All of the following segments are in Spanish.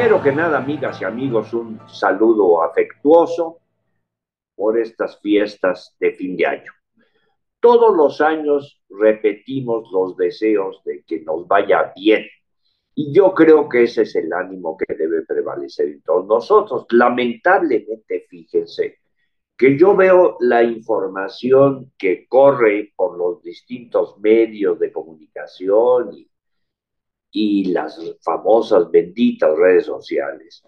Primero que nada, amigas y amigos, un saludo afectuoso por estas fiestas de fin de año. Todos los años repetimos los deseos de que nos vaya bien. Y yo creo que ese es el ánimo que debe prevalecer en todos nosotros. Lamentablemente, fíjense, que yo veo la información que corre por los distintos medios de comunicación y, y las famosas benditas redes sociales.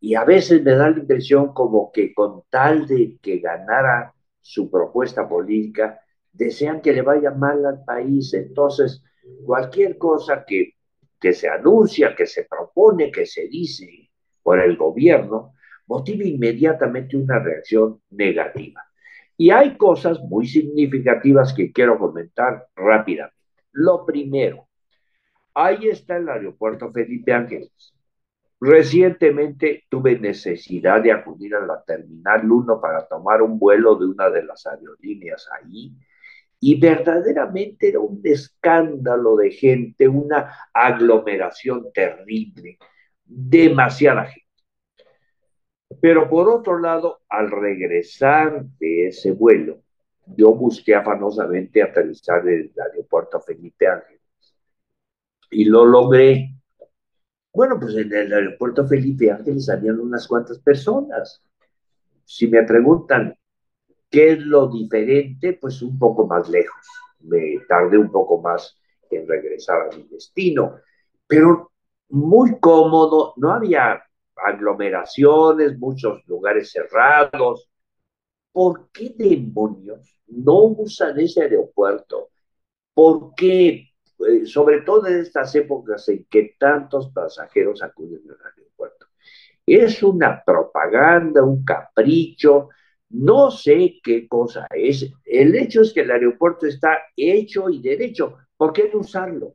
Y a veces me da la impresión como que con tal de que ganara su propuesta política, desean que le vaya mal al país. Entonces, cualquier cosa que, que se anuncia, que se propone, que se dice por el gobierno, motiva inmediatamente una reacción negativa. Y hay cosas muy significativas que quiero comentar rápidamente. Lo primero, ahí está el aeropuerto Felipe Ángeles. Recientemente tuve necesidad de acudir a la Terminal 1 para tomar un vuelo de una de las aerolíneas ahí y verdaderamente era un escándalo de gente, una aglomeración terrible, demasiada gente. Pero por otro lado, al regresar de ese vuelo, yo busqué afanosamente aterrizar el aeropuerto Felipe Ángeles. Y lo logré. Bueno, pues en el aeropuerto Felipe Ángeles habían unas cuantas personas. Si me preguntan qué es lo diferente, pues un poco más lejos. Me tardé un poco más en regresar a mi destino, pero muy cómodo, no había aglomeraciones, muchos lugares cerrados. ¿Por qué demonios no usan ese aeropuerto? ¿Por qué, eh, sobre todo en estas épocas en que tantos pasajeros acuden al aeropuerto? Es una propaganda, un capricho, no sé qué cosa es. El hecho es que el aeropuerto está hecho y derecho. ¿Por qué no usarlo?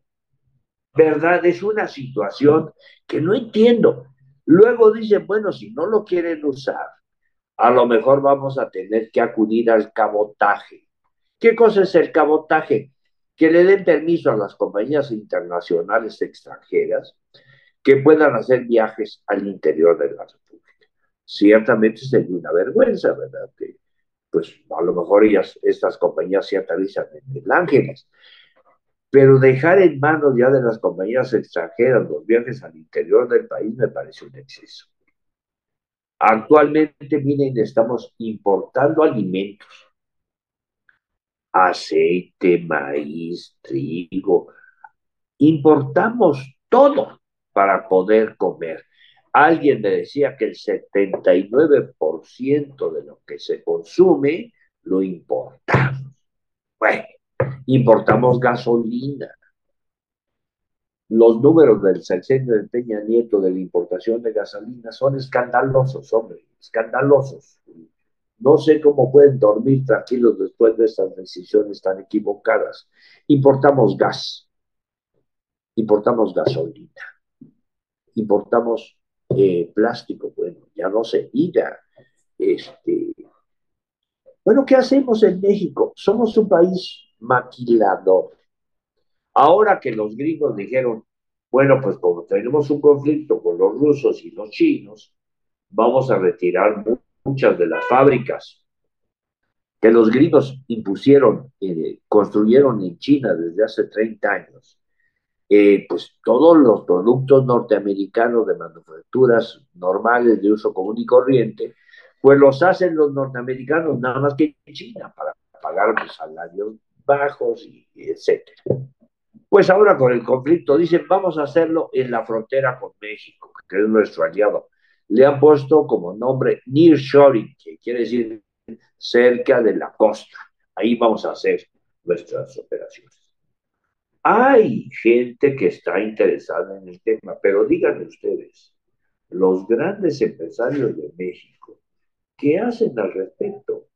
¿Verdad? Es una situación que no entiendo. Luego dicen, bueno, si no lo quieren usar, a lo mejor vamos a tener que acudir al cabotaje. ¿Qué cosa es el cabotaje? Que le den permiso a las compañías internacionales extranjeras que puedan hacer viajes al interior de la República. Ciertamente sería una vergüenza, ¿verdad? Que, pues a lo mejor ellas, estas compañías se aterrizan en El Ángeles, pero dejar en manos ya de las compañías extranjeras los viajes al interior del país me parece un exceso. Actualmente, miren, estamos importando alimentos, aceite, maíz, trigo, importamos todo para poder comer. Alguien me decía que el 79% de lo que se consume lo importamos. Bueno, importamos gasolina. Los números del sexenio de Peña Nieto de la importación de gasolina son escandalosos, hombre, escandalosos. No sé cómo pueden dormir tranquilos después de estas decisiones tan equivocadas. Importamos gas, importamos gasolina, importamos eh, plástico, bueno, ya no se diga. Este, bueno, ¿qué hacemos en México? Somos un país maquilador. Ahora que los gringos dijeron, bueno, pues como tenemos un conflicto con los rusos y los chinos, vamos a retirar muchas de las fábricas que los gringos impusieron, eh, construyeron en China desde hace 30 años. Eh, pues todos los productos norteamericanos de manufacturas normales de uso común y corriente, pues los hacen los norteamericanos nada más que en China para pagar los salarios bajos, y, etcétera. Pues ahora con el conflicto dicen, vamos a hacerlo en la frontera con México, que es nuestro aliado. Le han puesto como nombre Nearshoring, que quiere decir cerca de la costa. Ahí vamos a hacer nuestras operaciones. Hay gente que está interesada en el tema, pero díganme ustedes, los grandes empresarios de México, ¿qué hacen al respecto?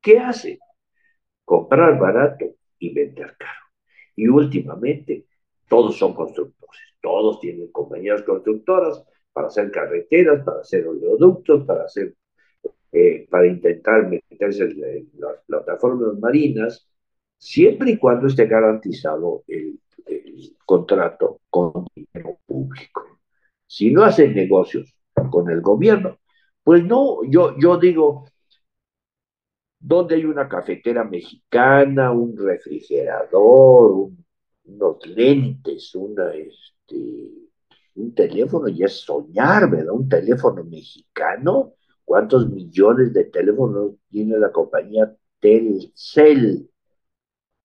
¿Qué hacen? comprar barato y vender caro. Y últimamente, todos son constructores, todos tienen compañías constructoras para hacer carreteras, para hacer oleoductos, para hacer, eh, para intentar meterse en las plataformas marinas, siempre y cuando esté garantizado el, el contrato con dinero público. Si no hacen negocios con el gobierno, pues no, yo, yo digo, ¿dónde hay una cafetera mexicana, un refrigerador, unos lentes, una, este, un teléfono? Y es soñar, ¿verdad? Un teléfono mexicano. ¿Cuántos millones de teléfonos tiene la compañía Telcel?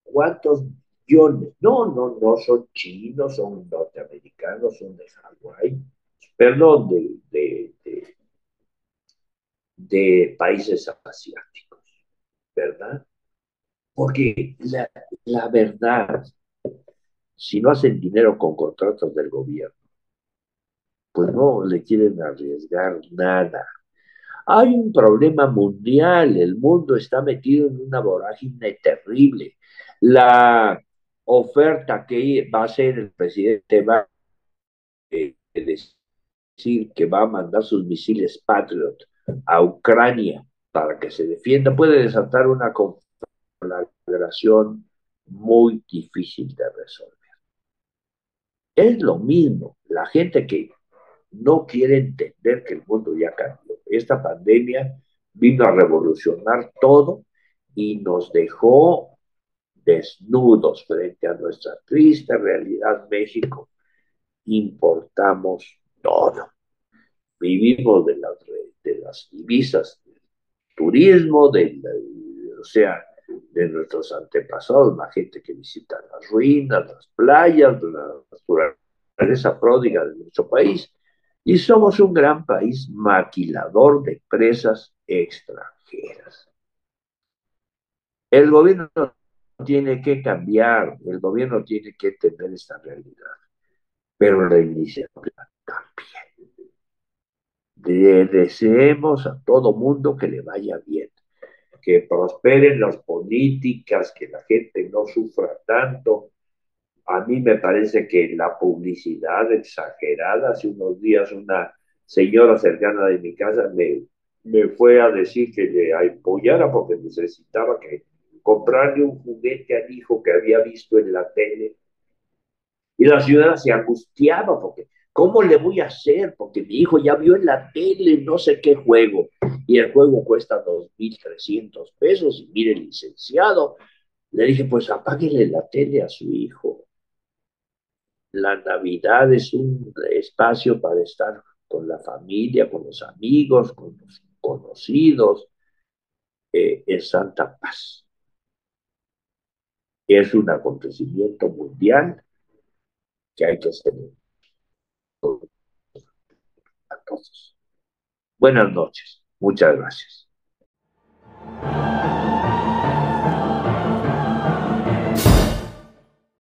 ¿Cuántos millones? No, no, no son chinos, son norteamericanos, son de Hawái, perdón, de, de, países asiáticos, ¿verdad? Porque la verdad, si no hacen dinero con contratos del gobierno, pues no le quieren arriesgar nada. Hay un problema mundial, el mundo está metido en una vorágine terrible. La oferta que va a hacer el presidente va a decir que va a mandar sus misiles Patriot a Ucrania para que se defienda, puede desatar una conflagración muy difícil de resolver. Es lo mismo, la gente que no quiere entender que el mundo ya cambió. Esta pandemia vino a revolucionar todo y nos dejó desnudos frente a nuestra triste realidad México. Importamos todo. Vivimos de las, divisas del turismo, de o sea, de nuestros antepasados, la gente que visita las ruinas, las playas, la naturaleza pródiga de nuestro país, y somos un gran país maquilador de empresas extranjeras. El gobierno tiene que cambiar, el gobierno tiene que entender esta realidad, pero la iniciativa también. Le deseemos a todo mundo que le vaya bien, que prosperen las políticas, que la gente no sufra tanto, a mí me parece que la publicidad exagerada, hace unos días una señora cercana de mi casa me, me fue a decir que le apoyara porque necesitaba que comprarle un juguete al hijo que había visto en la tele. Y la ciudadana se angustiaba porque, ¿cómo le voy a hacer? Porque mi hijo ya vio en la tele no sé qué juego y el juego cuesta 2.300 pesos y mire, licenciado, le dije, pues apáguele la tele a su hijo la Navidad es un espacio para estar con la familia, con los amigos, con los conocidos, eh, en santa paz. Es un acontecimiento mundial que hay que hacer a todos. Buenas noches. Muchas gracias.